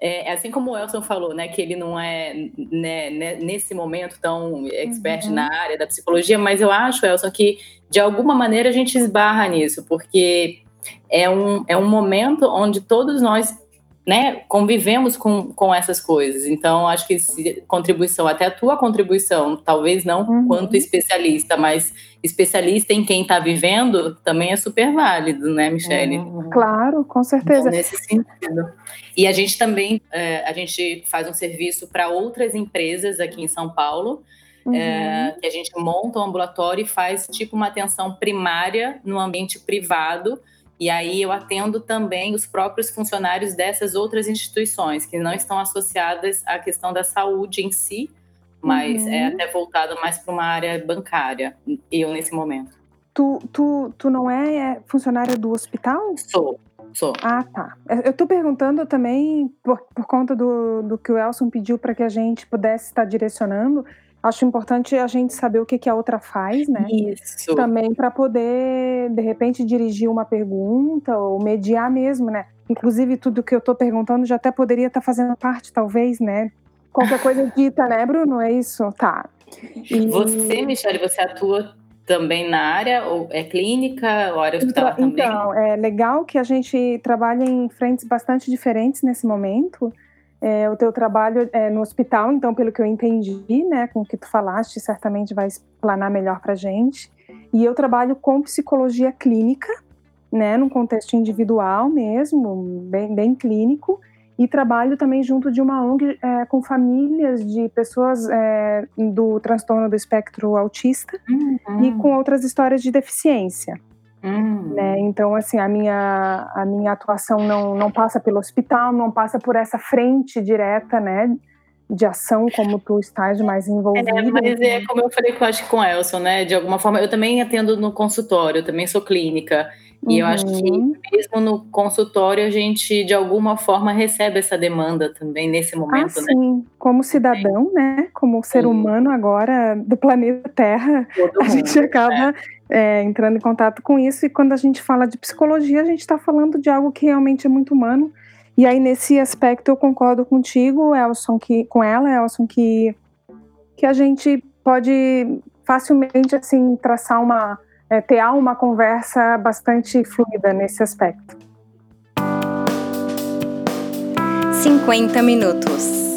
é, assim como o Elson falou, né, que ele não é né, né nesse momento tão expert uhum. na área da psicologia, mas eu acho, Elson, que de alguma maneira a gente esbarra nisso, porque é um, é um momento onde todos nós né, convivemos com, com essas coisas. Então, acho que se, contribuição, até a tua contribuição, talvez não uhum. quanto especialista, mas especialista em quem está vivendo, também é super válido, né, Michele? Uhum. Claro, com certeza. Então, nesse sentido. E a gente também, é, a gente faz um serviço para outras empresas aqui em São Paulo, Uhum. É, que a gente monta um ambulatório e faz tipo uma atenção primária no ambiente privado e aí eu atendo também os próprios funcionários dessas outras instituições que não estão associadas à questão da saúde em si, mas é uhum. é até voltado mais para uma área bancária, eu nesse momento. Tu, tu, tu não é, é funcionária do hospital? Sou, sou. Ah, tá. Eu estou perguntando também por, por conta do, do que o Elson pediu para que a gente pudesse estar direcionando Acho importante a gente saber o que, que a outra faz, né? Isso. Também para poder, de repente, dirigir uma pergunta ou mediar mesmo, né? Inclusive, tudo que eu estou perguntando já até poderia estar tá fazendo parte, talvez, né? Qualquer coisa dita, né, Bruno? É isso? Tá. E... Você, Michelle, você atua também na área, ou é clínica, ou área hospitalar então, também? Então, é legal que a gente trabalhe em frentes bastante diferentes nesse momento, é, o teu trabalho é no hospital, então, pelo que eu entendi, né, com o que tu falaste, certamente vai explanar melhor para gente. E eu trabalho com psicologia clínica, né, num contexto individual mesmo, bem, bem clínico, e trabalho também junto de uma ONG é, com famílias de pessoas é, do transtorno do espectro autista uhum. e com outras histórias de deficiência. Uhum. Né? Então, assim, a minha, a minha atuação não, não passa pelo hospital, não passa por essa frente direta, né? De ação, como tu estás mais envolvido. É, mas é como eu falei, eu acho que com o Elson, né? De alguma forma, eu também atendo no consultório, eu também sou clínica. E uhum. eu acho que uhum. mesmo no consultório a gente, de alguma forma, recebe essa demanda também nesse momento, ah, né? Sim, como cidadão, né? Como ser sim. humano agora do planeta Terra, Todo a mundo, gente acaba é, entrando em contato com isso. E quando a gente fala de psicologia, a gente está falando de algo que realmente é muito humano. E aí, nesse aspecto, eu concordo contigo, Elson, que, com ela, Elson, que, que a gente pode facilmente assim traçar uma é, ter uma conversa bastante fluida nesse aspecto. 50 minutos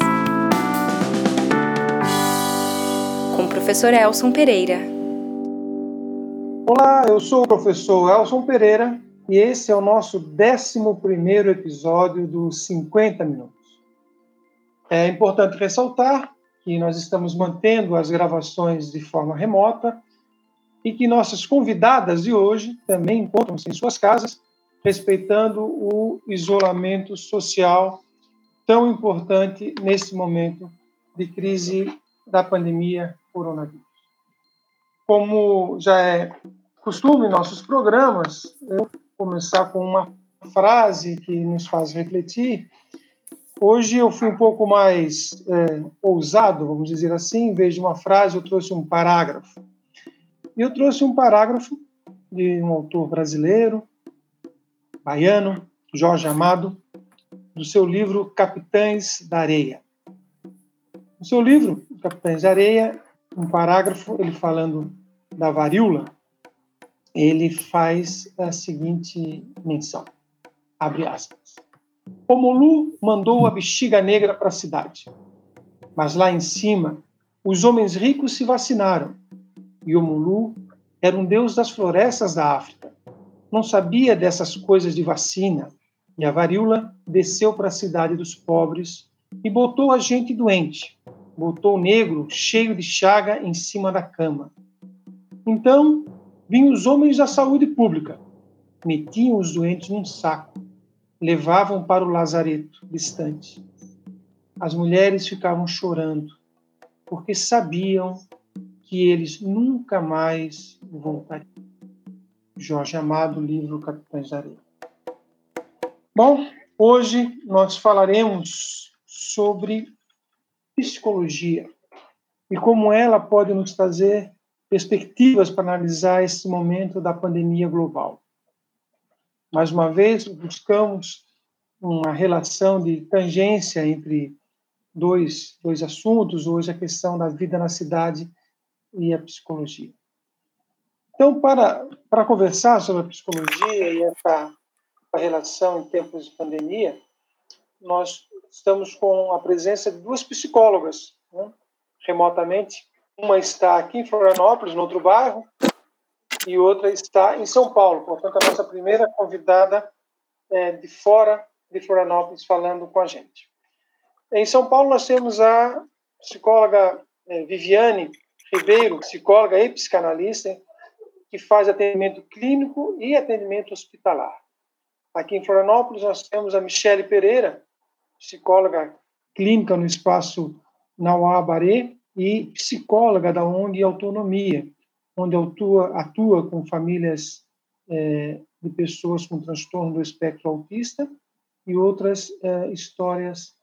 com o professor Elson Pereira. Olá, eu sou o professor Elson Pereira e esse é o nosso 11 episódio dos 50 minutos. É importante ressaltar que nós estamos mantendo as gravações de forma remota e que nossas convidadas de hoje também encontram-se em suas casas, respeitando o isolamento social tão importante nesse momento de crise da pandemia coronavírus. Como já é costume em nossos programas, eu vou começar com uma frase que nos faz refletir. Hoje eu fui um pouco mais é, ousado, vamos dizer assim, em vez de uma frase, eu trouxe um parágrafo. E eu trouxe um parágrafo de um autor brasileiro, baiano, Jorge Amado, do seu livro Capitães da Areia. No seu livro, Capitães da Areia, um parágrafo, ele falando da varíola, ele faz a seguinte menção, abre aspas. O Molu mandou a bexiga negra para a cidade, mas lá em cima, os homens ricos se vacinaram e o Mulu era um deus das florestas da África. Não sabia dessas coisas de vacina. E a varíola desceu para a cidade dos pobres e botou a gente doente. Botou o negro cheio de chaga em cima da cama. Então vinham os homens da saúde pública, metiam os doentes num saco, levavam para o lazareto distante. As mulheres ficavam chorando, porque sabiam que eles nunca mais voltariam. Jorge Amado, livro Capitães da Areia. Bom, hoje nós falaremos sobre psicologia e como ela pode nos trazer perspectivas para analisar esse momento da pandemia global. Mais uma vez, buscamos uma relação de tangência entre dois, dois assuntos, hoje a questão da vida na cidade e a psicologia. Então, para, para conversar sobre a psicologia e essa relação em tempos de pandemia, nós estamos com a presença de duas psicólogas, né, remotamente. Uma está aqui em Florianópolis, no outro bairro, e outra está em São Paulo. Portanto, a nossa primeira convidada é de fora de Florianópolis falando com a gente. Em São Paulo, nós temos a psicóloga é, Viviane Ribeiro, psicóloga e psicanalista, que faz atendimento clínico e atendimento hospitalar. Aqui em Florianópolis, nós temos a Michele Pereira, psicóloga clínica no espaço Nauá Baré e psicóloga da ONG Autonomia, onde atua, atua com famílias é, de pessoas com transtorno do espectro autista e outras é, histórias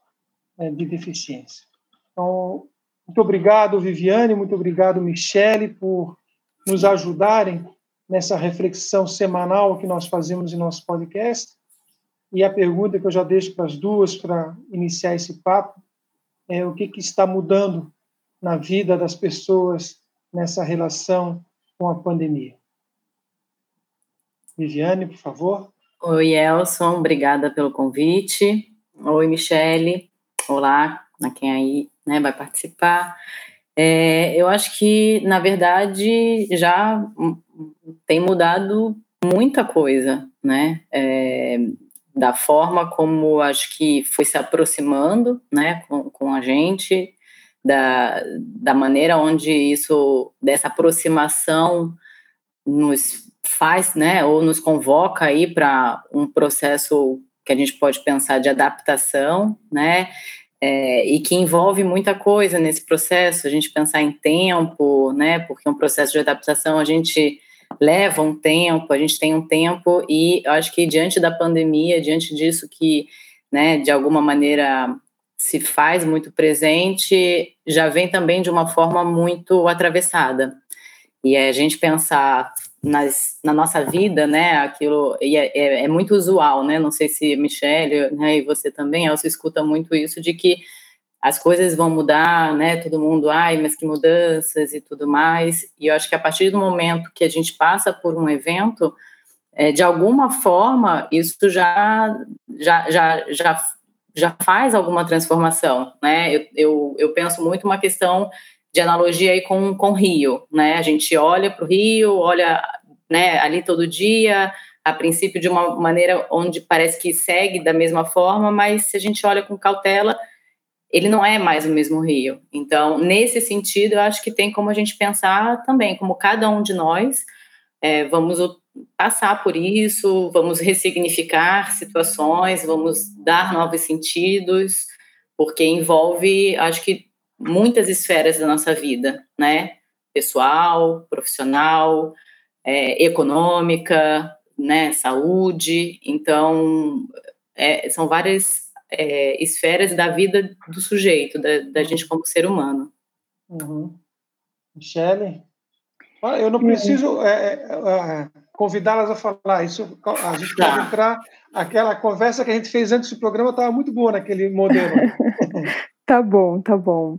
é, de deficiência. Então, muito obrigado, Viviane, muito obrigado, Michele, por nos ajudarem nessa reflexão semanal que nós fazemos em nosso podcast. E a pergunta que eu já deixo para as duas para iniciar esse papo é o que, que está mudando na vida das pessoas nessa relação com a pandemia. Viviane, por favor. Oi, Elson, obrigada pelo convite. Oi, Michele. Olá, a quem aí né, vai participar. É, eu acho que, na verdade, já tem mudado muita coisa, né? É, da forma como acho que foi se aproximando, né, com, com a gente, da, da maneira onde isso, dessa aproximação nos faz, né, ou nos convoca aí para um processo que a gente pode pensar de adaptação, né, é, e que envolve muita coisa nesse processo, a gente pensar em tempo, né, porque um processo de adaptação a gente leva um tempo, a gente tem um tempo, e eu acho que diante da pandemia, diante disso que, né, de alguma maneira se faz muito presente, já vem também de uma forma muito atravessada. E é a gente pensar nas, na nossa vida, né, aquilo e é, é, é, muito usual, né, não sei se Michelle, né, e você também, Elcio, escuta muito isso de que as coisas vão mudar, né, todo mundo, ai, mas que mudanças e tudo mais, e eu acho que a partir do momento que a gente passa por um evento, é, de alguma forma, isso já, já, já, já, já faz alguma transformação, né, eu, eu, eu penso muito uma questão de analogia aí com com Rio, né? A gente olha para o Rio, olha, né, ali todo dia, a princípio de uma maneira onde parece que segue da mesma forma, mas se a gente olha com cautela, ele não é mais o mesmo Rio. Então, nesse sentido, eu acho que tem como a gente pensar também, como cada um de nós é, vamos passar por isso, vamos ressignificar situações, vamos dar novos sentidos, porque envolve, acho que muitas esferas da nossa vida, né? Pessoal, profissional, é, econômica, né? Saúde. Então, é, são várias é, esferas da vida do sujeito, da, da gente como ser humano. Uhum. Michele? Eu não preciso é, é, é, convidá-las a falar. Isso a gente pode tá. entrar. Aquela conversa que a gente fez antes do programa estava muito boa naquele modelo. Tá bom, tá bom.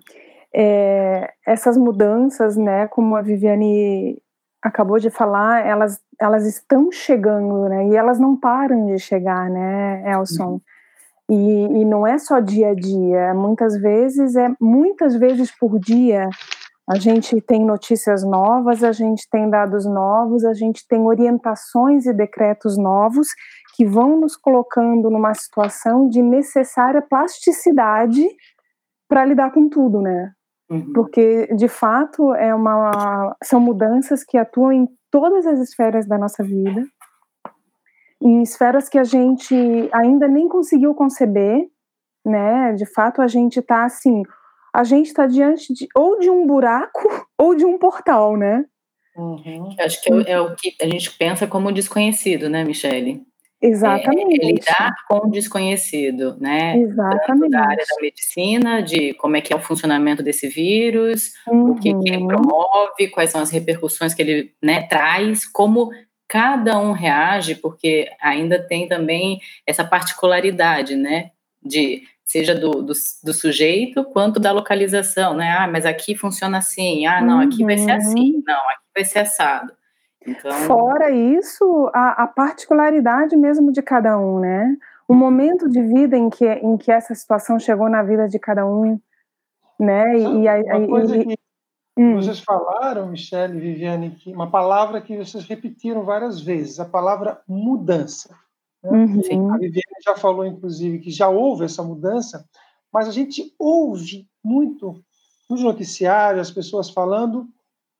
É, essas mudanças, né, como a Viviane acabou de falar, elas, elas estão chegando, né, e elas não param de chegar, né, Elson? E, e não é só dia a dia, muitas vezes é muitas vezes por dia a gente tem notícias novas, a gente tem dados novos, a gente tem orientações e decretos novos que vão nos colocando numa situação de necessária plasticidade para lidar com tudo, né? Uhum. Porque, de fato, é uma, são mudanças que atuam em todas as esferas da nossa vida, em esferas que a gente ainda nem conseguiu conceber, né? De fato, a gente está assim, a gente está diante de ou de um buraco ou de um portal, né? Uhum. Acho que é, é, o que a gente pensa como desconhecido, né, Michele? Exatamente. É, é lidar com o desconhecido, né? Exatamente. Tanto da área da medicina, de como é que é o funcionamento desse vírus, uhum. o que, que ele uhum. promove, quais são as repercussões que ele né, traz, como cada um reage, porque ainda tem também essa particularidade, né? De seja do, do, do, sujeito quanto da localização, né? Ah, mas aqui funciona assim, ah, não, aqui uhum. vai ser assim, uhum. não, aqui vai ser assado. Então... Fora isso, a, a, particularidade mesmo de cada um, né? O momento de vida em que, em que essa situação chegou na vida de cada um, né? E, e, coisa e, hum. vocês falaram, Michelle e Viviane, que uma palavra que vocês repetiram várias vezes, a palavra mudança. Né? Uhum. A Viviane já falou, inclusive, que já houve essa mudança, mas a gente ouve muito nos noticiários as pessoas falando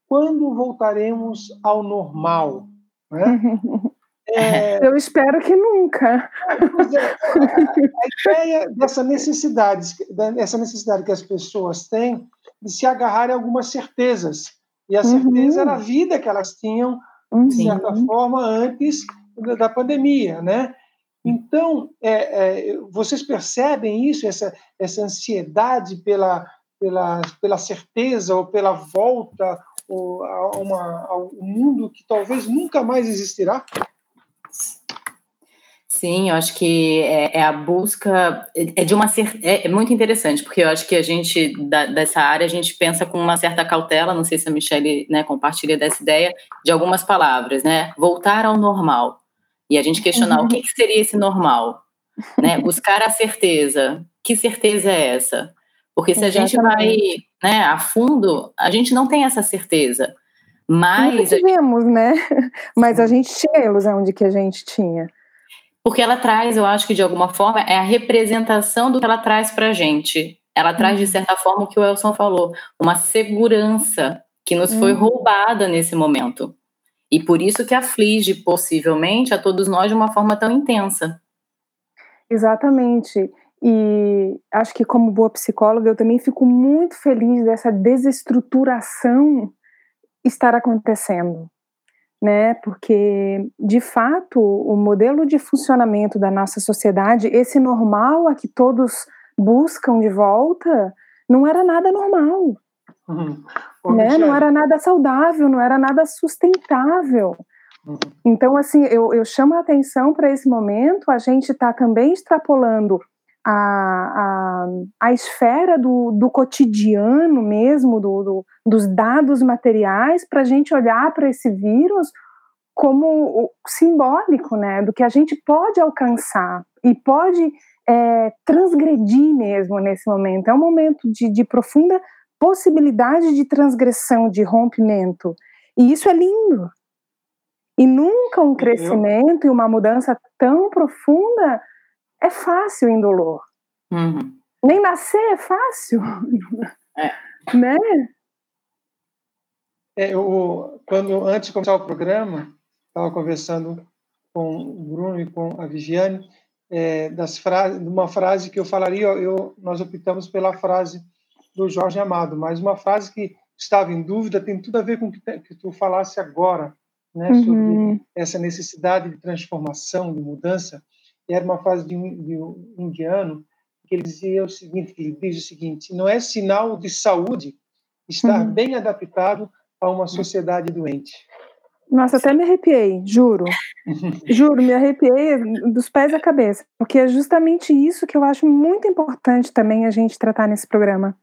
quando voltaremos ao normal. Né? É... Eu espero que nunca. É, a ideia dessa necessidade, dessa necessidade que as pessoas têm de se agarrarem a algumas certezas. E a certeza uhum. era a vida que elas tinham, de certa uhum. forma, antes da pandemia, né? Então, é, é, vocês percebem isso, essa, essa ansiedade pela, pela, pela certeza ou pela volta ou a, uma, a um mundo que talvez nunca mais existirá? Sim, eu acho que é, é a busca é de uma é, é, muito interessante porque eu acho que a gente da, dessa área a gente pensa com uma certa cautela, não sei se a Michelle né, compartilha dessa ideia de algumas palavras, né? Voltar ao normal e a gente questionar uhum. o que, que, seria esse normal, né? Buscar a certeza. Que certeza é essa? Porque se Exatamente. a gente vai né, a fundo, a gente não tem essa certeza. Mas Nunca tivemos, gente... né? Mas a gente tinha a ilusão de que a gente tinha. Porque ela traz, eu acho que de alguma forma, é a representação do que ela traz para a gente. Ela traz, de uhum. certa forma, o que o Elson falou, uma segurança que nos foi uhum. roubada nesse momento. E por isso que aflige, possivelmente, a todos nós de uma forma tão intensa. Exatamente. E acho que, como boa psicóloga, eu também fico muito feliz dessa desestruturação estar acontecendo né? Porque de fato o modelo de funcionamento da nossa sociedade, esse normal a que todos buscam de volta, não era nada normal, uhum. né? Não era nada saudável, não era nada sustentável. Uhum. Então, assim, eu, eu chamo a atenção para esse momento, a gente está também extrapolando a, a, a esfera do, do cotidiano mesmo, do, do dos dados materiais, para a gente olhar para esse vírus como simbólico, né, do que a gente pode alcançar e pode é, transgredir mesmo nesse momento. É um momento de, de profunda possibilidade de transgressão, de rompimento. E isso é lindo. E nunca um crescimento e uma mudança tão profunda é fácil indolor. Uhum. Nem nascer é fácil. É. Né? É, eu, quando, antes de começar o programa, estava conversando com o Bruno e com a Viviane, é, das frases, de uma frase que eu falaria, eu, nós optamos pela frase do Jorge Amado, mas uma frase que estava em dúvida tem tudo a ver com o que, que tu falasse agora, né, uhum. sobre essa necessidade de transformação, de mudança, era uma frase de um, de um indiano que ele dizia o seguinte, ele diz o seguinte: não é sinal de saúde estar uhum. bem adaptado a uma sociedade doente. Nossa, até me arrepiei, juro. juro, me arrepiei dos pés à cabeça, porque é justamente isso que eu acho muito importante também a gente tratar nesse programa.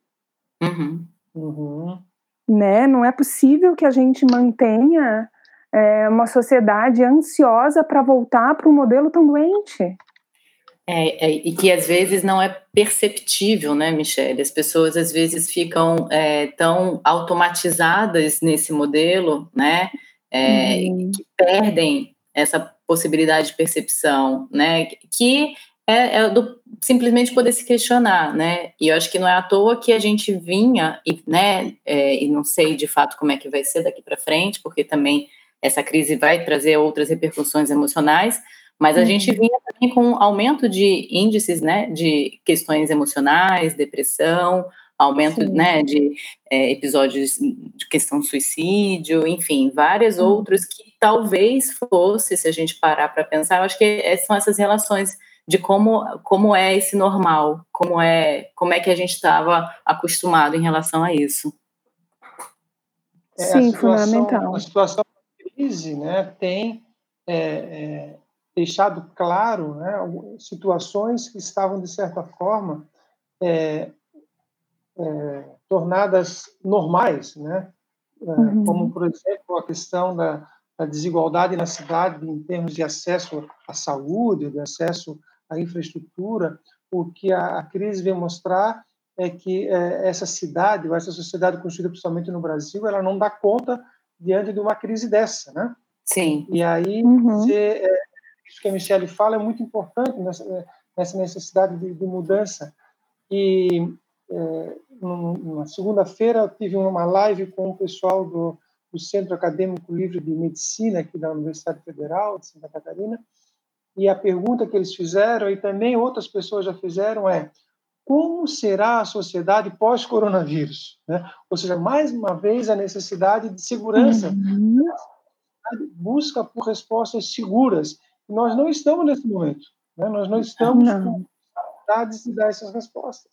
Uhum. Uhum. Né? Não é possível que a gente mantenha é, uma sociedade ansiosa para voltar para um modelo tão doente. É, é, e que às vezes não é perceptível, né, Michelle? As pessoas às vezes ficam é, tão automatizadas nesse modelo, né, uhum. que perdem essa possibilidade de percepção, né, que é, é, do simplesmente poder se questionar, né? E eu acho que não é à toa que a gente vinha e, né, é, e não sei de fato como é que vai ser daqui para frente, porque também essa crise vai trazer outras repercussões emocionais, mas a uhum. gente vinha também com um aumento de índices, né, de questões emocionais, depressão, aumento, Sim. né, de é, episódios de questão suicídio, enfim, várias uhum. outros que talvez fosse, se a gente parar para pensar, eu acho que é, são essas relações de como, como é esse normal, como é, como é que a gente estava acostumado em relação a isso. É, Sim, a situação, fundamental. A situação crise né, tem é, é, deixado claro né, situações que estavam, de certa forma, é, é, tornadas normais, né? É, uhum. como, por exemplo, a questão da, da, desigualdade na cidade em termos de acesso à saúde, de acesso à infraestrutura. O que a, a crise vem mostrar é que é, essa cidade, ou essa sociedade construída principalmente no Brasil, ela não dá conta diante de uma crise dessa, né? Sim. E aí, uhum. você, é, isso que a Michelle fala é muito importante nessa, nessa necessidade de, de mudança. E é, na segunda-feira eu tive uma live com o pessoal do, do Centro Acadêmico Livre de Medicina aqui da Universidade Federal de Santa Catarina, e a pergunta que eles fizeram, e também outras pessoas já fizeram, é como será a sociedade pós-coronavírus? Né? Ou seja, mais uma vez, a necessidade de segurança, uhum. busca por respostas seguras. E nós não estamos nesse momento. Né? Nós não estamos não. com vontade de dar essas respostas.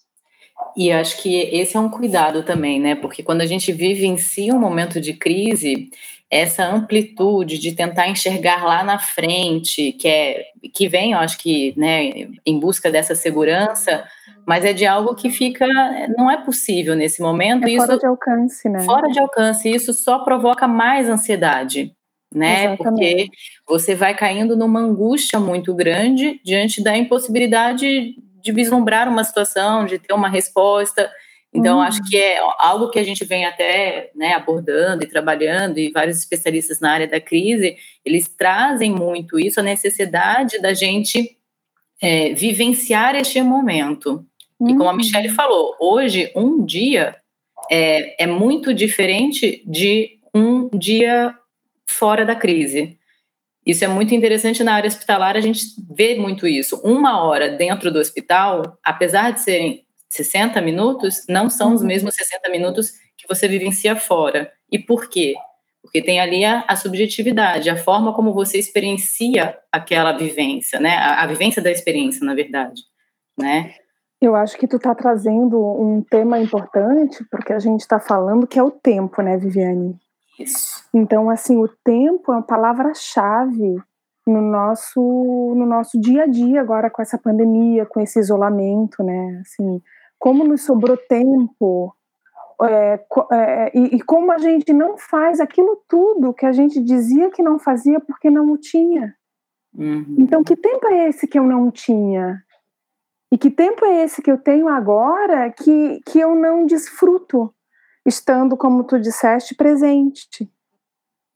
E acho que esse é um cuidado também, né? Porque quando a gente vive em si um momento de crise, essa amplitude de tentar enxergar lá na frente, que é que vem, eu acho que, né, em busca dessa segurança, mas é de algo que fica, não é possível nesse momento. É fora isso, de alcance, né? Fora de alcance, isso só provoca mais ansiedade, né? Exatamente. Porque você vai caindo numa angústia muito grande diante da impossibilidade de vislumbrar uma situação, de ter uma resposta. Então, uhum. acho que é algo que a gente vem até né, abordando e trabalhando, e vários especialistas na área da crise, eles trazem muito isso, a necessidade da gente é, vivenciar este momento. Uhum. E como a uhum. Michelle falou, hoje, um dia é, é muito diferente de um dia fora da crise. Isso é muito interessante na área hospitalar, a gente vê muito isso. Uma hora dentro do hospital, apesar de serem 60 minutos, não são os uhum. mesmos 60 minutos que você vivencia fora. E por quê? Porque tem ali a, a subjetividade, a forma como você experiencia aquela vivência, né? A, a vivência da experiência, na verdade, né? Eu acho que tu está trazendo um tema importante, porque a gente está falando que é o tempo, né, Viviane? Isso. Então, assim, o tempo é uma palavra-chave no nosso, no nosso dia a dia agora com essa pandemia, com esse isolamento, né? Assim, como nos sobrou tempo é, é, e, e, como a gente não faz aquilo tudo que a gente dizia que não fazia porque não o tinha. Uhum. Então, que tempo é esse que eu não tinha? E que tempo é esse que eu tenho agora que, que eu não desfruto? Estando, como tu disseste, presente.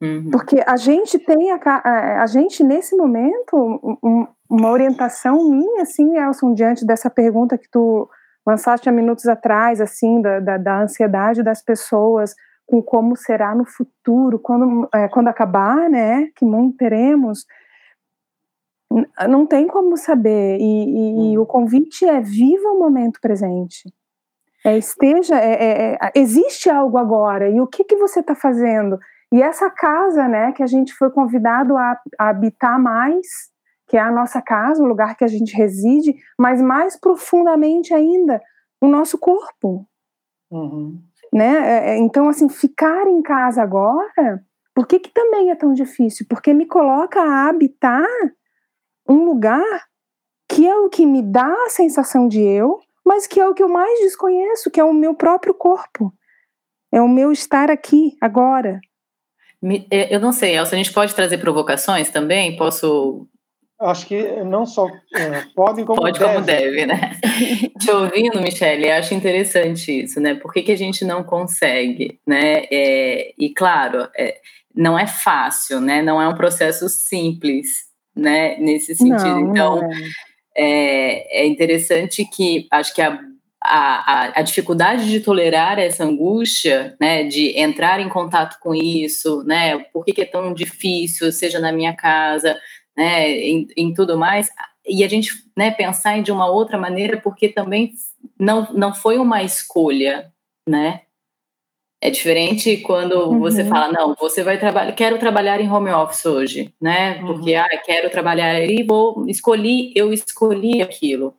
Uhum. Porque a gente tem, a, a, gente nesse momento, um, uma orientação minha, assim, Elson, diante dessa pergunta que tu lançaste há minutos atrás, assim, da, da, da ansiedade das pessoas com como será no futuro, quando, é, quando acabar, né, que mundo teremos, não tem como saber, e, e, e o convite é viva o momento presente. É, esteja, é, é, é, existe algo agora, e o que, que você está fazendo? E essa casa, né, que a gente foi convidado a, a, habitar mais, que é a nossa casa, o lugar que a gente reside, mas mais profundamente ainda, o nosso corpo. Uhum. Né? É, é, então, assim, ficar em casa agora, por que, que também é tão difícil? Porque me coloca a habitar um lugar que é o que me dá a sensação de eu, mas que é o que eu mais desconheço, que é o meu próprio corpo. É o meu estar aqui, agora. É, eu não sei, Elsa, a gente pode trazer provocações também? Posso. Acho que não só é, pode como pode deve. como deve, né? Te ouvindo, Michele, acho interessante isso, né? Por que, que a gente não consegue, né? É, e claro, é, não é fácil, né? Não é um processo simples, né? Nesse sentido. Não, então, não é é, interessante que acho que a, a, a, dificuldade de tolerar essa angústia, né, de entrar em contato com isso, né, por que, que é tão difícil, seja na minha casa, né, em, em tudo mais, e a gente, né, pensar de uma outra maneira, porque também não, não foi uma escolha, né, é diferente quando uhum. você fala, não, você vai trabalhar, quero trabalhar em home office hoje, né? Porque, uhum. ah, quero trabalhar aí, vou, escolhi, eu escolhi aquilo.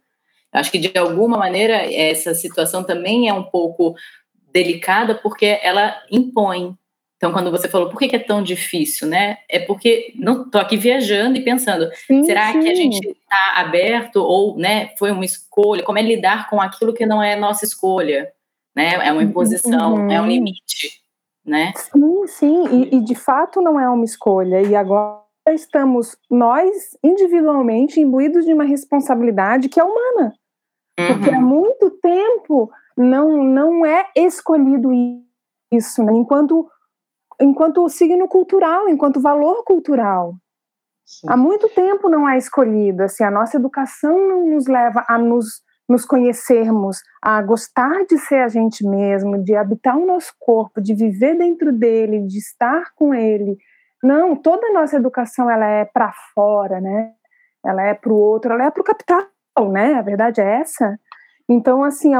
Acho que de alguma maneira essa situação também é um pouco delicada porque ela impõe, Então, quando você falou, por que, é tão difícil, né? É porque não estou aqui viajando e pensando, sim, será sim. que a gente está aberto ou, né, foi uma escolha? Como é lidar com aquilo que não é nossa escolha, né? É uma imposição, uhum. é um limite, né? Sim, sim. E, e de fato não é uma escolha. E agora estamos nós individualmente imbuídos de uma responsabilidade que é humana, uhum. porque há muito tempo não não é escolhido isso, né? enquanto enquanto signo cultural, enquanto valor cultural. Sim. Há muito tempo não é escolhido, assim, a nossa educação não nos leva a nos, nos conhecermos, a gostar de ser a gente mesmo, de habitar o nosso corpo, de viver dentro dele, de estar com ele. Não, toda a nossa educação ela é para fora, né? Ela é para o outro, ela é para o capital, né? A verdade é essa. Então, assim,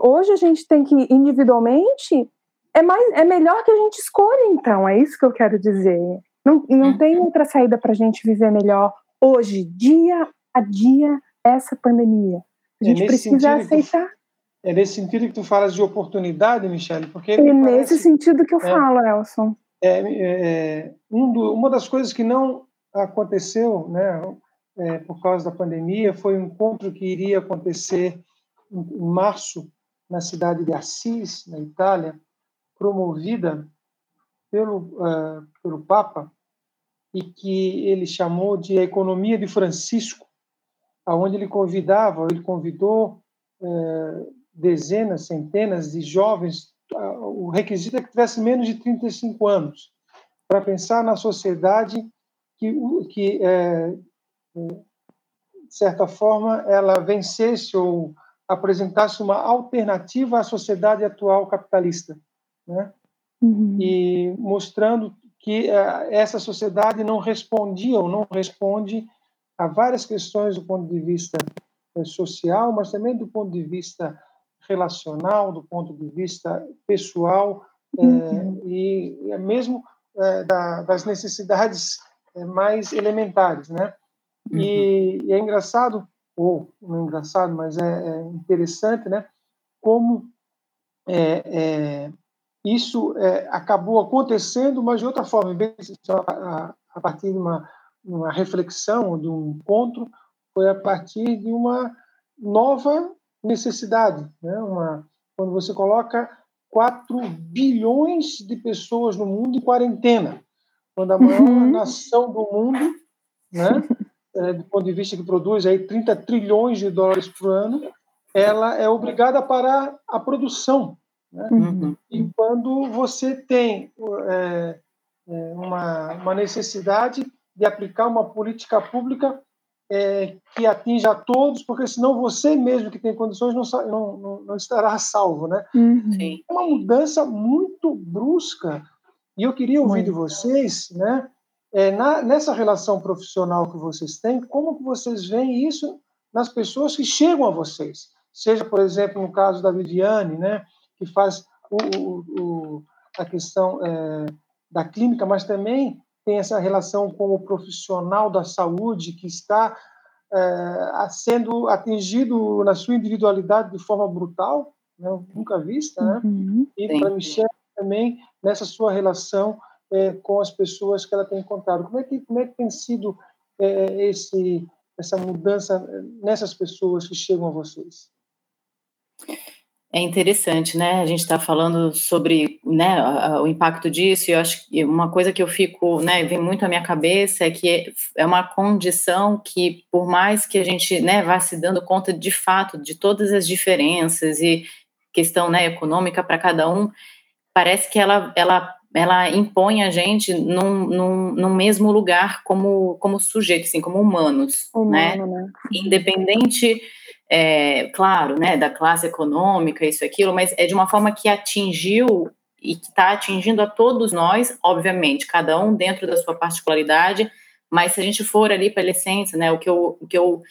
hoje a gente tem que individualmente é, mais, é melhor que a gente escolha, então, é isso que eu quero dizer. Não, não tem uhum. outra saída para a gente viver melhor hoje, dia a dia, essa pandemia. A gente é precisa aceitar. Tu, é nesse sentido que tu falas de oportunidade, Michele? Porque é nesse sentido que eu é, falo, Elson. É, é um do, uma das coisas que não aconteceu, né, é, por causa da pandemia, foi um encontro que iria acontecer em, em março na cidade de Assis, na Itália, promovida pelo, uh, pelo Papa e que ele chamou de a economia de Francisco, aonde ele convidava, ele convidou uh, dezenas, centenas de jovens, o requisito é que tivesse menos de 35 anos, para pensar na sociedade que, que é, de certa forma, ela vencesse ou apresentasse uma alternativa à sociedade atual capitalista né? Uhum. e mostrando que essa sociedade não respondia ou não responde a várias questões do ponto de vista uh, social, mas também do ponto de vista relacional, do ponto de vista pessoal eh, uhum. e, e mesmo da, das necessidades mais elementares, né? Uhum. E, e, é engraçado, ou não é engraçado, mas é, é interessante, né? Como é, isso é, acabou acontecendo, mas de outra forma, a, a partir de uma, uma reflexão, de um encontro, foi a partir de uma nova necessidade. Né? Uma, quando você coloca 4 bilhões de pessoas no mundo em quarentena, quando a maior uhum. nação do mundo, né, é, do ponto de vista que produz aí 30 trilhões de dólares por ano, ela é obrigada a parar a produção né? Uhum. E quando você tem é, é, uma, uma necessidade de aplicar uma política pública é, que atinja a todos, porque senão você mesmo que tem condições não, não, não, estará salvo, né? Uhum. É uma mudança muito brusca. E eu queria ouvir muito. de vocês, né? É, na, nessa relação profissional que vocês têm, como que vocês veem isso nas pessoas que chegam a vocês? Seja, por exemplo, no caso da Viviane, né? que faz o, o, a questão é, da clínica, mas também tem essa relação com o profissional da saúde que está é, sendo atingido na sua individualidade de forma brutal, né, nunca vista, né? Uhum. E para Michelle também nessa sua relação é, com as pessoas que ela tem encontrado. Como é que como é que tem sido é, esse essa mudança nessas pessoas que chegam a vocês? É interessante, né? A gente está falando sobre né, o impacto disso, e eu acho que uma coisa que eu fico, né, vem muito à minha cabeça é que é uma condição que, por mais que a gente né, vá se dando conta de fato de todas as diferenças e questão né, econômica para cada um, parece que ela, ela, ela impõe a gente num, num, num mesmo lugar como, como sujeito, assim, como humanos, né? Humano, né? Independente é, claro, né, da classe econômica, isso aquilo, mas é de uma forma que atingiu e que está atingindo a todos nós, obviamente, cada um dentro da sua particularidade, mas se a gente for ali para a essência, né, o que eu, o que eu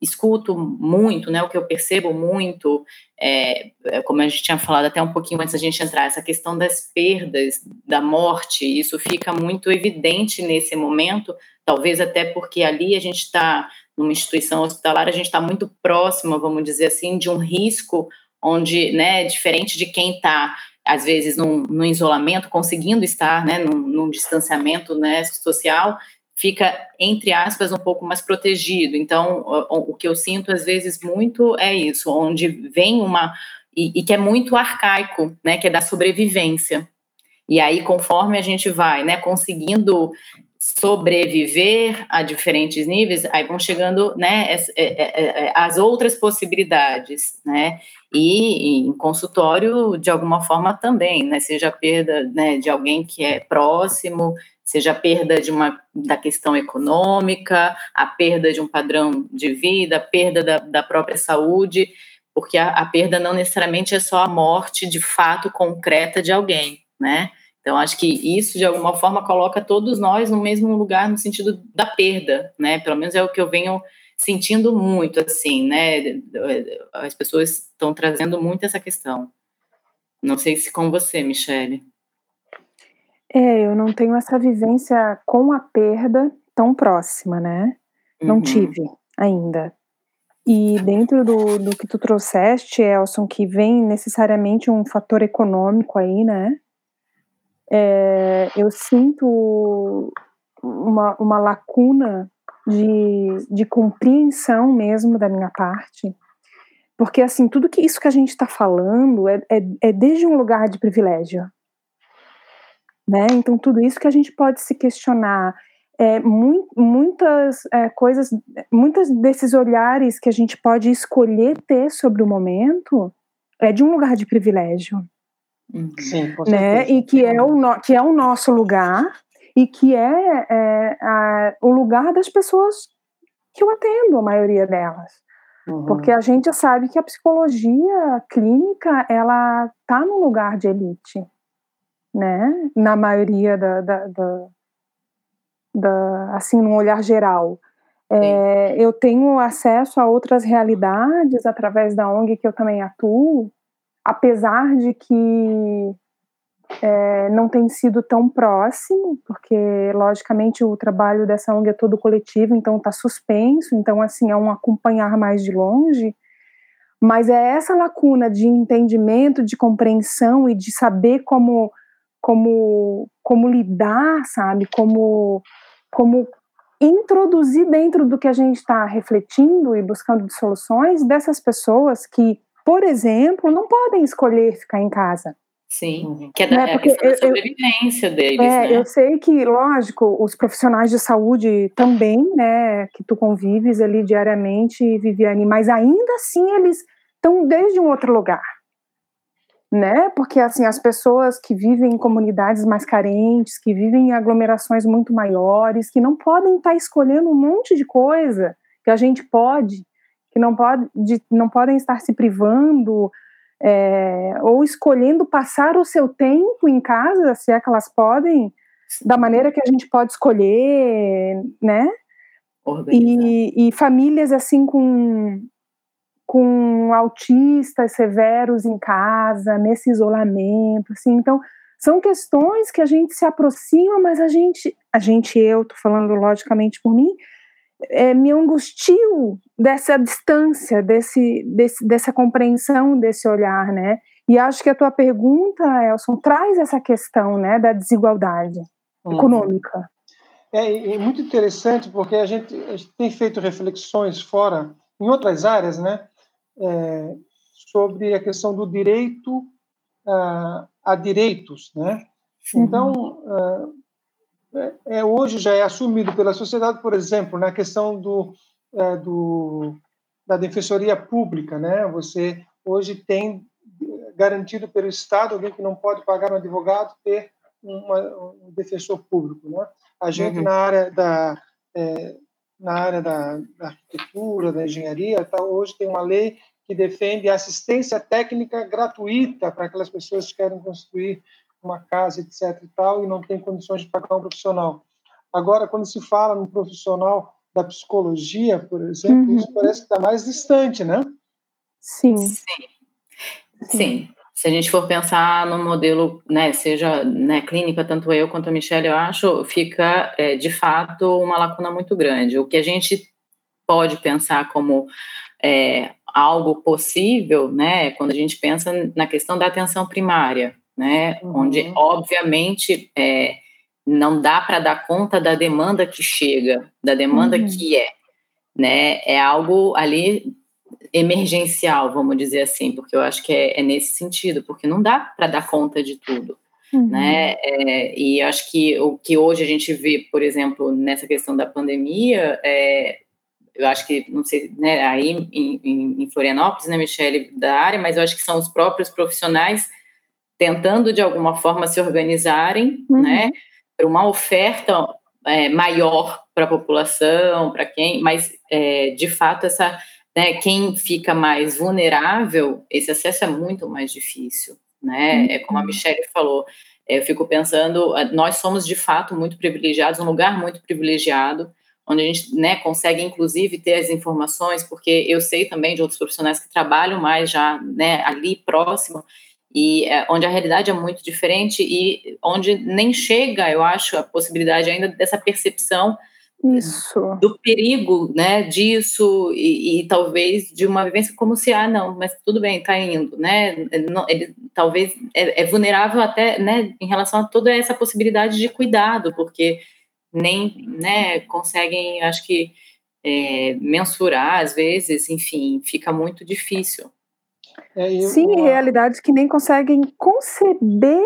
escuto muito, né, o que eu percebo muito, é, é, como a gente tinha falado até um pouquinho antes da gente entrar, essa questão das perdas, da morte, isso fica muito evidente nesse momento, talvez até porque ali a gente está numa instituição hospitalar, a gente está muito próxima, vamos dizer assim, de um risco onde, né, diferente de quem está às vezes num, isolamento, conseguindo estar, né, num, num distanciamento, né, social, fica, entre aspas, um pouco mais protegido. Então, o, o, que eu sinto às vezes muito é isso, onde vem uma. E, e, que é muito arcaico, né? Que é da sobrevivência. E aí, conforme a gente vai, né, conseguindo sobreviver a diferentes níveis, aí vão chegando, né, as, é, é, é, as outras possibilidades, né, e em consultório, de alguma forma também, né, seja a perda, né, de alguém que é próximo, seja a perda de uma, da questão econômica, a perda de um padrão de vida, a perda da, da própria saúde, porque a, a, perda não necessariamente é só a morte de fato concreta de alguém, né? Então, acho que isso, de alguma forma, coloca todos nós no mesmo lugar no sentido da perda, né? Pelo menos é o que eu venho sentindo muito, assim, né? As pessoas estão trazendo muito essa questão. Não sei se com você, Michele. É, eu não tenho essa vivência com a perda tão próxima, né? Não uhum. tive ainda. E dentro do, do que tu trouxeste, Elson, que vem necessariamente um fator econômico aí, né? É, eu sinto uma, uma lacuna de, de compreensão mesmo da minha parte, porque assim, tudo que isso que a gente está falando é, é, é desde um lugar de privilégio, né? Então, tudo isso que a gente pode se questionar, é, mu muitas é, coisas, muitos desses olhares que a gente pode escolher ter sobre o momento é de um lugar de privilégio. Sim, com né? E que é, o no, que é o nosso lugar e que é, é a, o lugar das pessoas que eu atendo, a maioria delas. Uhum. Porque a gente sabe que a psicologia clínica, ela está no lugar de elite né? Na maioria da, da, da, da assim, num olhar geral. É, eu tenho acesso a outras realidades através da ONG que eu também atuo, apesar de que é, não tem sido tão próximo, porque logicamente o trabalho dessa ONG é todo coletivo, então está suspenso, então assim é um acompanhar mais de longe. Mas é essa lacuna de entendimento, de compreensão e de saber como como, como lidar, sabe? Como, como introduzir dentro do que a gente está refletindo e buscando soluções dessas pessoas que, por exemplo, não podem escolher ficar em casa. Sim, uhum. que é da, né? é Porque da sobrevivência eu, deles, é, né? Eu sei que, lógico, os profissionais de saúde também, né, que tu convives ali diariamente, Viviane, mas ainda assim eles estão desde um outro lugar né? Porque assim as pessoas que vivem em comunidades mais carentes, que vivem em aglomerações muito maiores, que não podem estar tá escolhendo um monte de coisa que a gente pode, que não pode, de, não podem estar se privando é, ou escolhendo passar o seu tempo em casa, se é que elas podem, da maneira que a gente pode escolher, né? E, e, famílias assim com com autistas severos em casa, nesse isolamento, assim, então são questões que a gente se aproxima, mas a gente, a gente, eu, tô falando logicamente por mim, é, me angustio dessa distância, desse, desse, dessa compreensão, desse olhar, né? E acho que a tua pergunta, Elson, traz essa questão, né, da desigualdade uhum. econômica. É, é, muito interessante porque a gente, a gente tem feito reflexões fora, em outras áreas, né? é, sobre a questão do direito a, a direitos, né? Então, é, é, hoje já é assumido pela sociedade, por exemplo, na questão do, é, do da defensoria pública, né? Você hoje tem garantido pelo Estado alguém que não pode pagar um advogado ter uma, um defensor público, né? A gente uhum. na área da é, na área da, da, arquitetura, da engenharia, tá, hoje tem uma lei que defende assistência técnica gratuita para aquelas pessoas que querem construir uma casa, etc. e tal, e não tem condições de pagar um profissional. Agora, quando se fala no profissional da psicologia, por exemplo, uhum. isso parece que está mais distante, né? Sim. Sim. Sim. Se a gente for pensar no modelo, né, seja né, clínica, tanto eu quanto a Michelle, eu acho, fica é, de fato uma lacuna muito grande. O que a gente pode pensar como é, algo possível, né, quando a gente pensa na questão da atenção primária, né? Uhum. Onde, obviamente, é, não dá para dar conta da demanda que chega, da demanda uhum. que é, né? É algo ali emergencial, vamos dizer assim, porque eu acho que é, é nesse sentido, porque não dá para dar conta de tudo. Uhum. Né? É, e acho que o que hoje a gente vê, por exemplo, nessa questão da pandemia, é, eu acho que, não sei, né, aí em, em, em Florianópolis, né, Michele, da área, mas eu acho que são os próprios profissionais tentando, de alguma forma, se organizarem, uhum. né, para uma oferta é, maior para a população, para quem, mas, é, de fato, essa, né, quem fica mais vulnerável, esse acesso é muito mais difícil, né, uhum. é como a uhum. Michelle falou, eu fico pensando, nós somos, de fato, muito privilegiados, um lugar muito privilegiado, onde a gente né, consegue, inclusive, ter as informações, porque eu sei também de outros profissionais que trabalham mais já né, ali próximo, e é, onde a realidade é muito diferente e onde nem chega, eu acho, a possibilidade ainda dessa percepção isso. do perigo, né, disso e, e, talvez de uma vivência como se ah não, mas tudo bem, está indo, né? Ele, ele talvez é, é, vulnerável até, né, em relação a toda essa possibilidade de cuidado, porque nem né, conseguem, acho que, é, mensurar, às vezes, enfim, fica muito difícil. É, eu, Sim, uma... realidades que nem conseguem conceber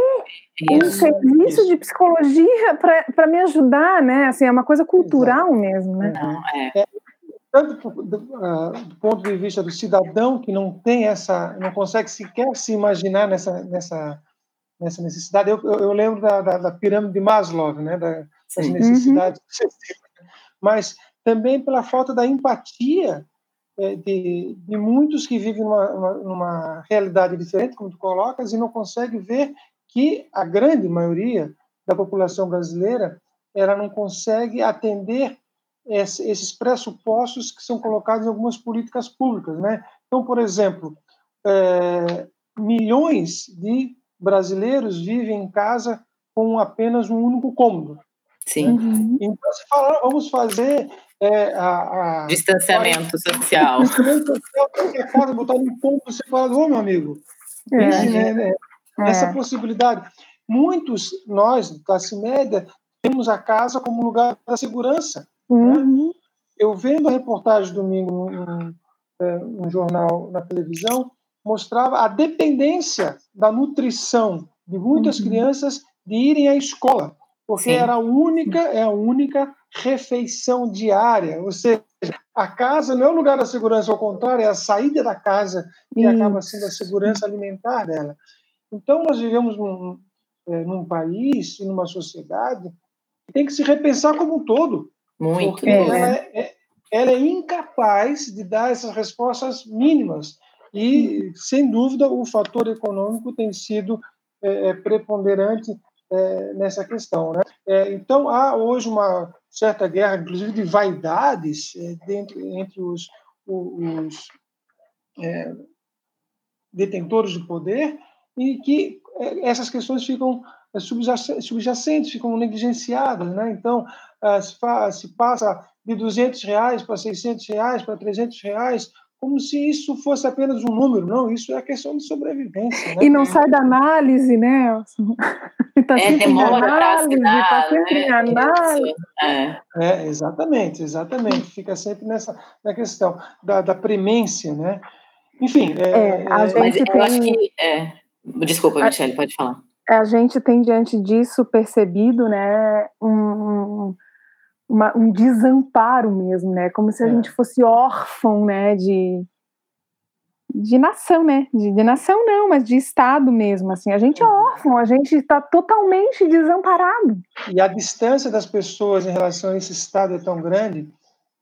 isso, um serviço isso. de psicologia para me ajudar, né? Assim, é uma coisa cultural Exato. mesmo, né? Não, é. é tanto do, do, uh, do, ponto de vista do cidadão que não tem essa, não consegue sequer se imaginar nessa, nessa, nessa necessidade. Eu, eu, eu lembro da, da, da, pirâmide de Maslow, né? Da, as necessidades uhum. mas também pela falta da empatia de, de muitos que vivem numa, numa, numa, realidade diferente, como tu colocas, e não consegue ver que a grande maioria da população brasileira ela não consegue atender esses pressupostos que são colocados em algumas políticas públicas, né? Então, por exemplo, é, milhões de brasileiros vivem em casa com apenas um único cômodo. Sim. Então, se falar, vamos fazer é, a, a, Distanciamento a, social. Distanciamento social, qualquer casa, botar um ponto separado. Ô, meu amigo, é, né, né, essa é. possibilidade. Muitos, nós, classe média, temos a casa como lugar da segurança. Uhum. Né? Eu vendo a reportagem domingo num, num é, jornal na televisão, mostrava a dependência da nutrição de muitas uhum. crianças de irem à escola porque Sim. era a única, é a única refeição diária, ou seja, a casa não é o lugar da segurança, ao contrário, é a saída da casa que Isso. acaba sendo a segurança alimentar dela. Então, nós vivemos num, é, num país e numa sociedade que tem que se repensar como um todo. Muito. Porque é. Ela, é, ela é incapaz de dar essas respostas mínimas. E, sem dúvida, o fator econômico tem sido é, é preponderante é, nessa questão. Né? É, então, há hoje uma certa guerra, inclusive de vaidades, é, dentro, entre os, os é, detentores do poder, e que é, essas questões ficam subjacentes, ficam negligenciadas. Né? Então, se, se passa de 200 reais para 600 reais, para 300 reais, como se isso fosse apenas um número. Não, isso é questão de sobrevivência. Né? E não sai da análise, né, Tá é, demora para assinar, tá sempre né? em análise. É. é. exatamente, exatamente. Fica sempre nessa na questão da, da premência, né? Enfim, é, é, a é, gente tem... eu acho que... É... Desculpa, Michelle, pode falar. A gente tem, diante disso, percebido, né, um, uma, um desamparo mesmo, né? Como se a é. gente fosse órfão, né? De, de nação, né? De, de, nação não, mas de Estado mesmo. Assim, a gente é uhum. órfão, a gente está totalmente desamparado. E a distância das pessoas em relação a esse Estado é tão grande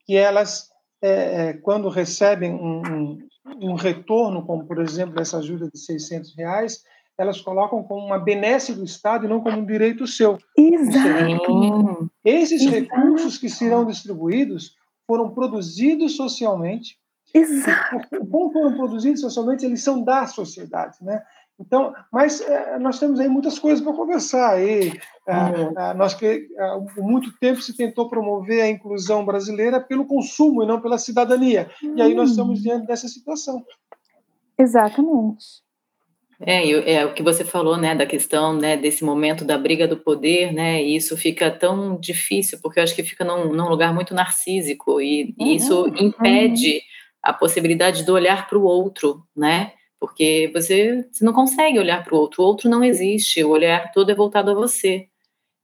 que elas, é, é, quando recebem um, um, um, retorno, como por exemplo essa ajuda de 600 reais, elas colocam como uma benesse do Estado e não como um direito seu. Exato. Esses Exato. recursos que serão distribuídos foram produzidos socialmente. Exato. Como foram produzidos socialmente, eles são da sociedade, né? Então, mas é, nós temos aí muitas coisas para conversar. Aí, é, nós que há muito tempo se tentou promover a inclusão brasileira pelo consumo e não pela cidadania. Hum. E aí nós estamos hum. diante dessa situação. Exatamente. É, é o que você falou, né, da questão, né, desse momento da briga do poder, né, e isso fica tão difícil, porque eu acho que fica num, num lugar muito narcísico, e, uhum, e isso uhum. impede uhum. a possibilidade do olhar para o outro, né, porque você, você não consegue olhar para o outro, o outro não existe, o olhar todo é voltado a você,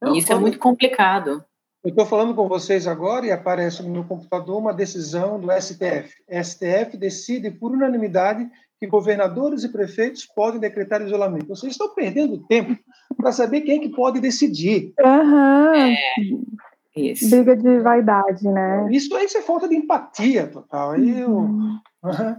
e isso é muito complicado. Eu estou falando com vocês agora e aparece no meu computador uma decisão do STF. STF decide por unanimidade que governadores e prefeitos podem decretar isolamento. Vocês estão perdendo tempo para saber quem é que pode decidir. Uhum. É, isso. Briga de vaidade, né? Isso aí é falta de empatia total. Aí eu... uhum.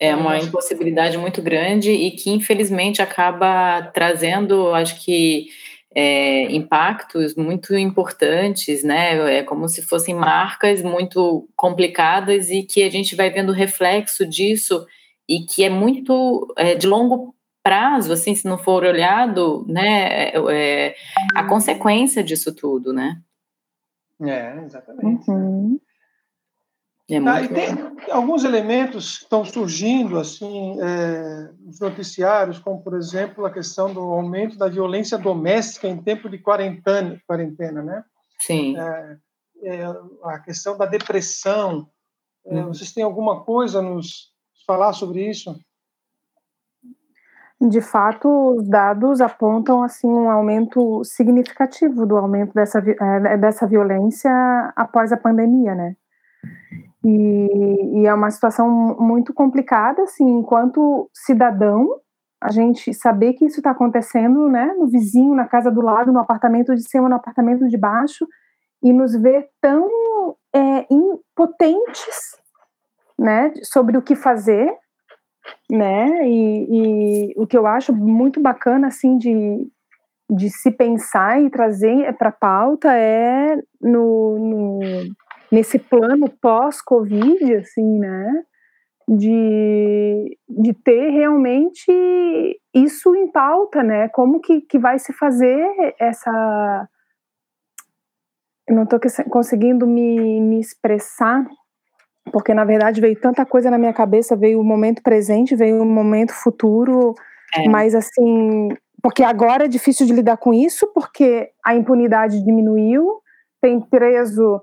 É uma impossibilidade muito grande e que, infelizmente, acaba trazendo, acho que, é, impactos muito importantes, né? É como se fossem marcas muito complicadas e que a gente vai vendo reflexo disso e que é muito é, de longo prazo, assim, se não for olhado, né, é, é a consequência disso tudo, né? É, exatamente. Uhum. É ah, e tem alguns elementos que estão surgindo assim é, nos noticiários, como por exemplo a questão do aumento da violência doméstica em tempo de quarentena, quarentena né? Sim. É, é, a questão da depressão. É, uhum. Vocês têm alguma coisa nos falar sobre isso? De fato, os dados apontam assim um aumento significativo do aumento dessa, é, dessa violência após a pandemia, né? E, e, é uma situação muito complicada, assim, enquanto cidadão, a gente saber que isso está acontecendo, né, no vizinho, na casa do lado, no apartamento de cima, no apartamento de baixo, e nos ver tão é, impotentes né, sobre o que fazer, né, e, e, o que eu acho muito bacana, assim, de, de se pensar e trazer para pauta é no, no, nesse plano pós-Covid, assim, né, de, de ter realmente isso em pauta, né, como que, que vai se fazer essa... Eu não estou conseguindo me, me expressar, porque na verdade veio tanta coisa na minha cabeça, veio o momento presente, veio o momento futuro, é. mas assim, porque agora é difícil de lidar com isso, porque a impunidade diminuiu, tem preso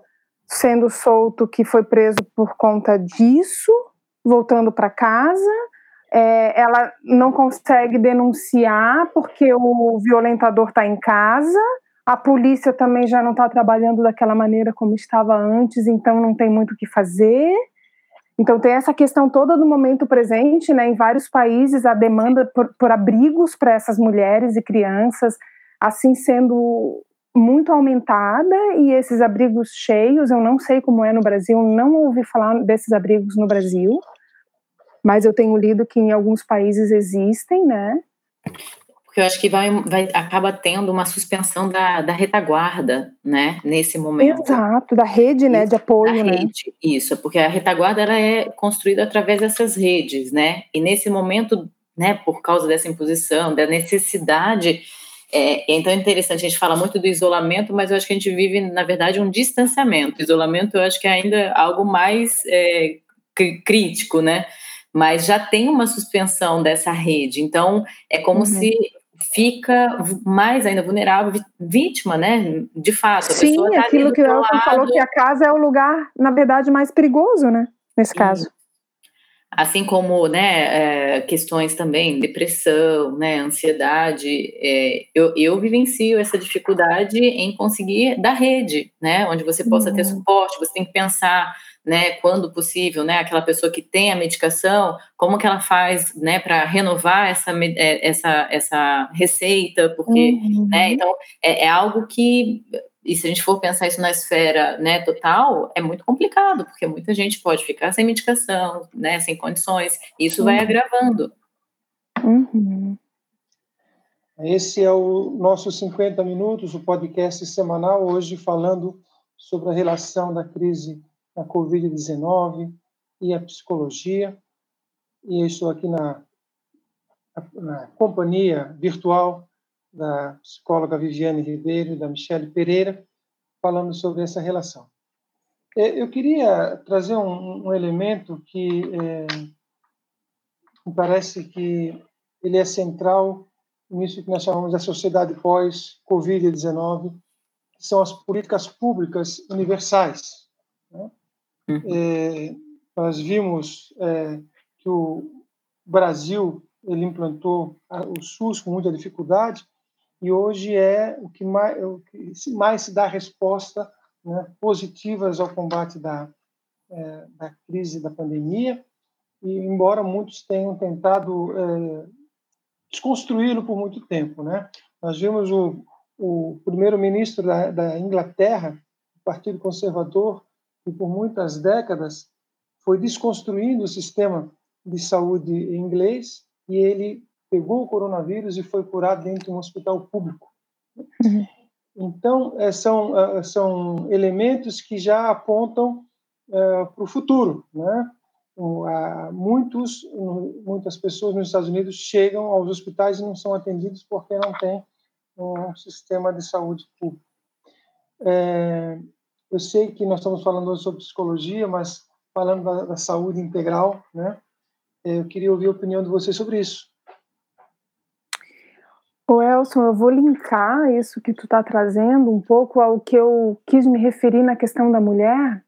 sendo solto que foi preso por conta disso, voltando para casa, é, ela não consegue denunciar porque o violentador está em casa, a polícia também já não está trabalhando daquela maneira como estava antes, então não tem muito o que fazer. Então tem essa questão toda do momento presente, né? Em vários países a demanda por, por abrigos para essas mulheres e crianças, assim sendo muito aumentada e esses abrigos cheios, eu não sei como é no Brasil, não ouvi falar desses abrigos no Brasil, mas eu tenho lido que em alguns países existem, né? Porque eu acho que vai, vai acaba tendo uma suspensão da, da retaguarda, né, nesse momento. Exato, da rede, né, de apoio, né? Rede, isso, porque a retaguarda ela é construída através dessas redes, né, e nesse momento, né, por causa dessa imposição, da necessidade, é, então é interessante, a gente fala muito do isolamento, mas eu acho que a gente vive, na verdade, um distanciamento. O isolamento eu acho que é ainda algo mais é, crítico, né, mas já tem uma suspensão dessa rede. Então, é como uhum. se fica mais ainda vulnerável, vítima, né? De fato. Sim, tá aquilo que o Elton falou que a casa é o lugar, na verdade, mais perigoso, né? Nesse Sim. caso. Assim como, né, é, questões também, depressão, né, ansiedade, é, eu, eu vivencio essa dificuldade em conseguir da rede, né, onde você possa uhum. ter suporte, você tem que pensar né, quando possível, né, aquela pessoa que tem a medicação, como que ela faz, né, para renovar essa, é, essa, essa receita, porque, uhum. né, então, é, é, algo que, e se a gente for pensar isso na esfera, né, total, é muito complicado, porque muita gente pode ficar sem medicação, né, sem condições, e isso uhum. vai agravando. Uhum. Esse é o nosso 50 Minutos, o podcast semanal, hoje falando sobre a relação da crise a Covid-19 e a psicologia. E eu estou aqui na, na companhia virtual da psicóloga Viviane Ribeiro e da Michele Pereira, falando sobre essa relação. É, eu queria trazer um, um elemento que é, me parece que ele é central nisso que nós chamamos da sociedade pós-Covid-19, que são as políticas públicas universais. Né? Uhum. É, nós vimos é, que o Brasil ele implantou o SUS com muita dificuldade e hoje é o que mais, o que mais se dá resposta né, positivas ao combate da, é, da crise da pandemia e embora muitos tenham tentado é, desconstruí-lo por muito tempo, né? Nós vimos o, o primeiro-ministro da, da Inglaterra, o Partido Conservador, que por muitas décadas foi desconstruindo o sistema de saúde inglês e ele pegou o coronavírus e foi curado dentro de um hospital público. Uhum. Então, é, são, é, são elementos que já apontam é, para o futuro. Né? Muitos, muitas pessoas nos Estados Unidos chegam aos hospitais e não são atendidos porque não tem um sistema de saúde público. Eu sei que nós estamos falando hoje sobre psicologia, mas falando da, da saúde integral, né? Eu queria ouvir a opinião de você sobre isso. O Elson, eu vou linkar isso que tu está trazendo um pouco ao que eu quis me referir na questão da mulher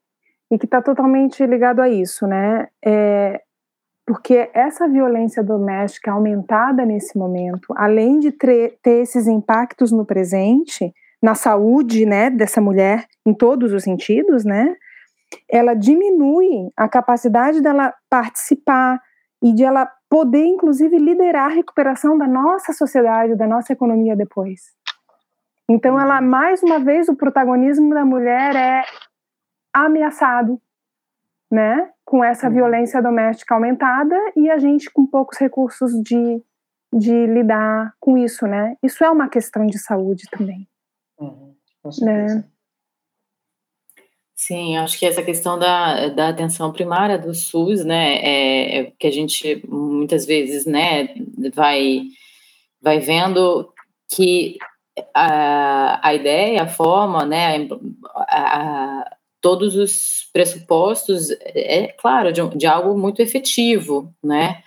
e que está totalmente ligado a isso, né? É, porque essa violência doméstica aumentada nesse momento, além de ter esses impactos no presente, na saúde, né, dessa mulher em todos os sentidos, né? Ela diminui a capacidade dela participar e de ela poder, inclusive, liderar a recuperação da nossa sociedade, da nossa economia depois. Então, ela, mais uma vez, o protagonismo da mulher é ameaçado, né? Com essa uhum. violência doméstica aumentada e a gente com poucos recursos de, de lidar com isso, né? Isso é uma questão de saúde também. Uhum, com certeza. Né? Sim, acho que essa questão da, da atenção primária do SUS, né, é, é que a gente muitas vezes, né, vai, vai vendo que a, a ideia, a forma, né, a, a, todos os pressupostos, é claro, de, de algo muito efetivo, né,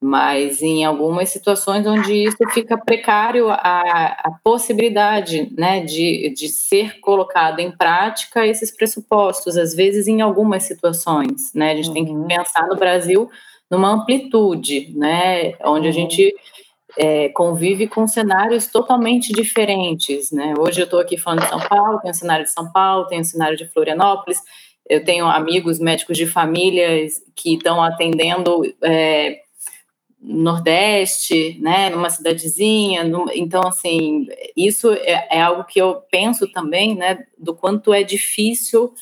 mas em algumas situações onde isso fica precário, a, a possibilidade né, de, de ser colocado em prática esses pressupostos, às vezes em algumas situações. Né, a gente uhum. tem que uhum. pensar no Brasil numa amplitude, né, onde uhum. a gente é, convive com cenários totalmente diferentes. Né? Hoje eu estou aqui falando de São Paulo, tem o cenário de São Paulo, tem o cenário de Florianópolis, eu tenho amigos médicos de famílias que estão atendendo. É, Nordeste, né, numa cidadezinha, então assim isso é, é, algo que eu penso também, né, do quanto é difícil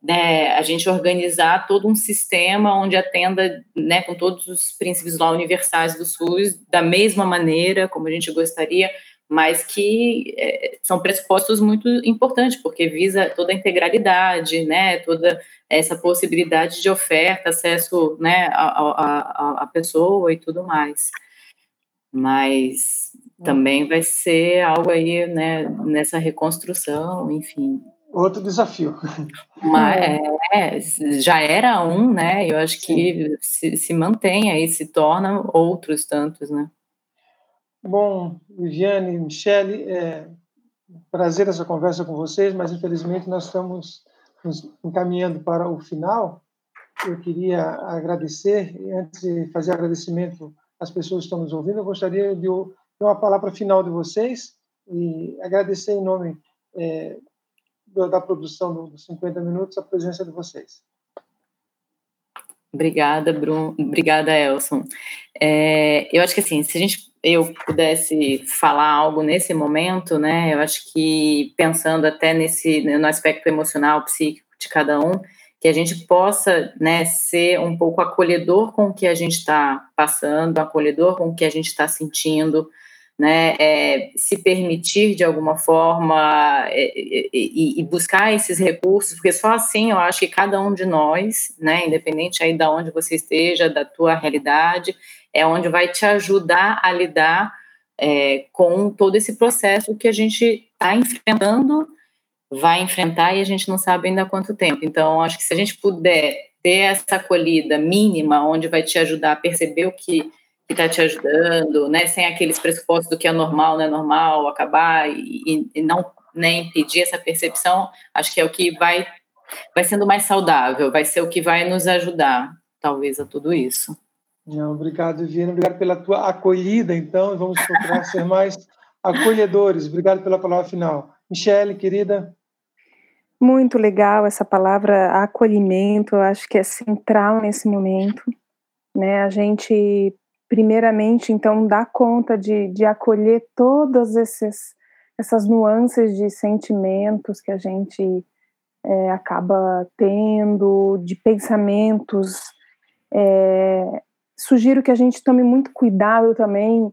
né, a gente organizar todo um sistema onde atenda, né, com todos os princípios lá universais do SUS da mesma maneira como a gente gostaria, mas que é, são pressupostos muito importantes porque visa toda a integralidade, né, toda essa possibilidade de oferta, acesso né, à, pessoa e tudo mais. Mas também vai ser algo aí né, nessa reconstrução, enfim. Outro desafio. Mas, é, já era um, né? Eu acho que se, se mantém aí, se torna outros tantos, né? Bom, Viviane, Michele, é prazer essa conversa com vocês, mas infelizmente nós estamos nos encaminhando para o final, eu queria agradecer, e antes de fazer agradecimento às pessoas que estão nos ouvindo, eu gostaria de uma palavra final de vocês e agradecer em nome é, da produção dos 50 Minutos a presença de vocês. Obrigada, Bruno. Obrigada, Elson. É, eu acho que assim, se a gente eu pudesse falar algo nesse momento, né? Eu acho que pensando até nesse no aspecto emocional, psíquico de cada um, que a gente possa, né, ser um pouco acolhedor com o que a gente está passando, acolhedor com o que a gente está sentindo, né, é, se permitir de alguma forma é, e, e, buscar esses recursos, porque só assim eu acho que cada um de nós, né, independente aí da onde você esteja, da tua realidade, é onde vai te ajudar a lidar é, com todo esse processo que a gente está enfrentando, vai enfrentar e a gente não sabe ainda há quanto tempo. Então, acho que se a gente puder ter essa acolhida mínima, onde vai te ajudar a perceber o que está te ajudando, né? Sem aqueles pressupostos do que é normal, não é normal, acabar e, e não né, impedir essa percepção, acho que é o que vai vai sendo mais saudável, vai ser o que vai nos ajudar, talvez, a tudo isso. Não, obrigado, Viviane. Obrigado pela tua acolhida, então. Vamos procurar ser mais acolhedores. Obrigado pela palavra final. Michele, querida. Muito legal essa palavra acolhimento, eu acho que é central nesse momento, né? A gente, primeiramente, então, dá conta de, de acolher todas esses, essas nuances de sentimentos que a gente é, acaba tendo, de pensamentos. É, sugiro que a gente tome muito cuidado também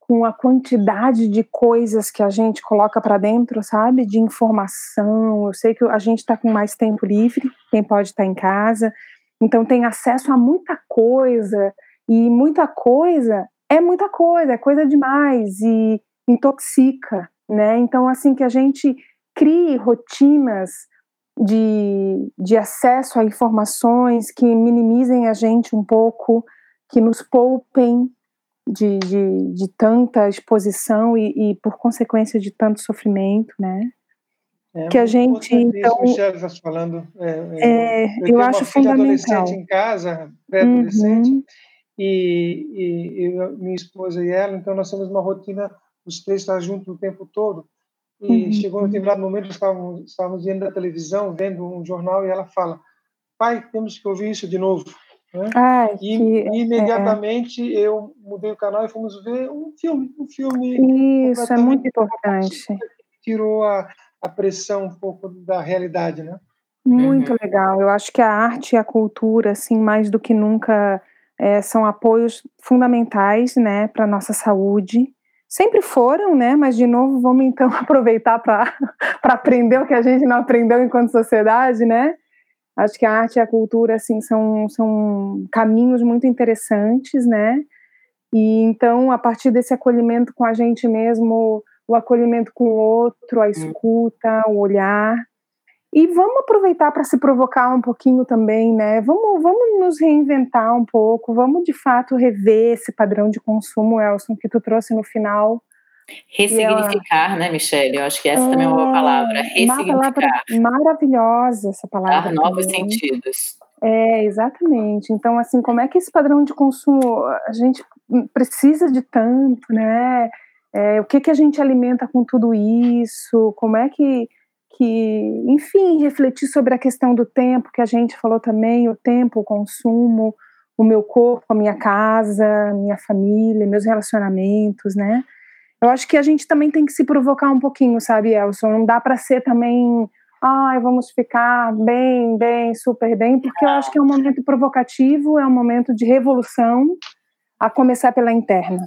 com a quantidade de coisas que a gente coloca para dentro, sabe? De informação. Eu sei que a gente está com mais tempo livre, quem pode estar tá em casa, então tem acesso a muita coisa, e muita coisa é muita coisa, é coisa demais, e intoxica, né? Então, assim, que a gente crie rotinas de, de acesso a informações que minimizem a gente um pouco, que nos poupem de, de, de tanta exposição e, e, por consequência, de tanto sofrimento, né? É, que a gente então Michelle está falando é, é, eu, eu acho fundamental adolescente em casa pré-adolescente uhum. e, e, e, minha esposa e ela então nós temos uma rotina os três estar juntos o tempo todo e uhum. chegou um determinado momento estávamos estávamos vendo a televisão vendo um jornal e ela fala pai temos que ouvir isso de novo né? Ai, e que, é. imediatamente é. eu mudei o canal e fomos ver um filme, um filme. Isso é muito importante. Tirou a, a pressão um pouco da realidade, né? Muito uhum. legal. Eu acho que a arte e a cultura, assim, mais do que nunca, é, são apoios fundamentais, né, para nossa saúde. Sempre foram, né? Mas de novo, vamos então aproveitar para aprender o que a gente não aprendeu enquanto sociedade, né? Acho que a arte e a cultura, assim, são, são caminhos muito interessantes, né? E então, a partir desse acolhimento com a gente mesmo, o acolhimento com o outro, a escuta, o olhar. E vamos aproveitar para se provocar um pouquinho também, né? Vamos, vamos nos reinventar um pouco, vamos de fato rever esse padrão de consumo, Elson, que tu trouxe no final, Ressignificar, ela... né, Michelle? Eu acho que essa é, também é uma boa palavra. Ressignificar. Uma palavra maravilhosa essa palavra. Dar novos sentidos. É, exatamente. Então, assim, como é que esse padrão de consumo a gente precisa de tanto, né? É, o que que a gente alimenta com tudo isso? Como é que, que, enfim, refletir sobre a questão do tempo que a gente falou também, o tempo, o consumo, o meu corpo, a minha casa, minha família, meus relacionamentos, né? Eu acho que a gente também tem que se provocar um pouquinho, sabe, Elson? Não dá para ser também, ai, vamos ficar bem, bem, super bem, porque eu acho que é um momento provocativo, é um momento de revolução, a começar pela interna.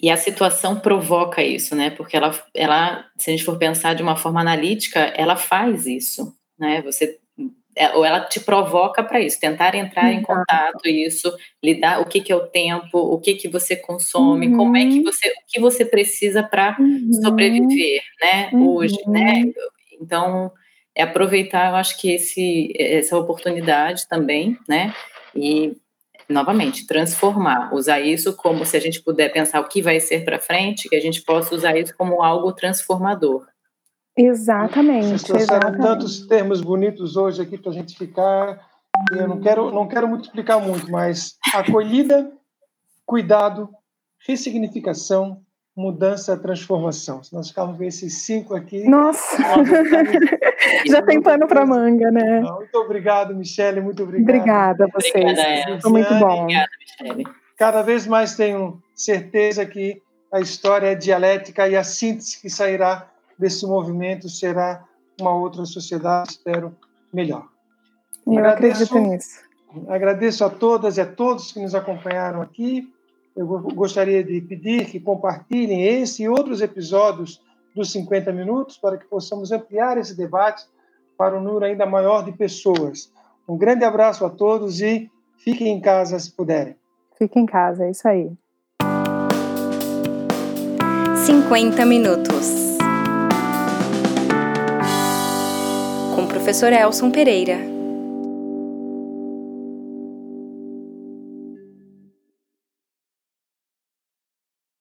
E a situação provoca isso, né? Porque ela, ela, se a gente for pensar de uma forma analítica, ela faz isso, né? Você ou ela te provoca para isso, tentar entrar em contato isso, lidar o que, que é o tempo, o que que você consome, uhum. como é que uhum. você, o que você precisa para uhum. sobreviver, né, hoje, né? Uhum. Então, é aproveitar, eu acho que esse essa oportunidade também, né? E novamente, transformar, usar isso como se a gente puder pensar o que vai ser para frente, que a gente possa usar isso como algo transformador. Exatamente. Vocês trouxeram tantos termos bonitos hoje aqui para a gente ficar. E eu não quero, não quero muito explicar muito, mas acolhida, cuidado, ressignificação, mudança, transformação. Se nós ficarmos com esses cinco aqui. Nossa! Já tem pano para manga, né? Muito obrigado, Michele. Muito obrigado. Obrigada a vocês. Obrigada, Foi muito bom. Obrigada, Michele. Cada vez mais tenho certeza que a história é dialética e a síntese que sairá desse movimento será uma outra sociedade, espero, melhor. Eu agradeço, acredito nisso. Agradeço a todas e a todos que nos acompanharam aqui. Eu gostaria de pedir que compartilhem esse e outros episódios dos 50 minutos para que possamos ampliar esse debate para um número ainda maior de pessoas. Um grande abraço a todos e fiquem em casa se puderem. Fiquem em casa, é isso aí. 50 minutos. Professor Elson Pereira.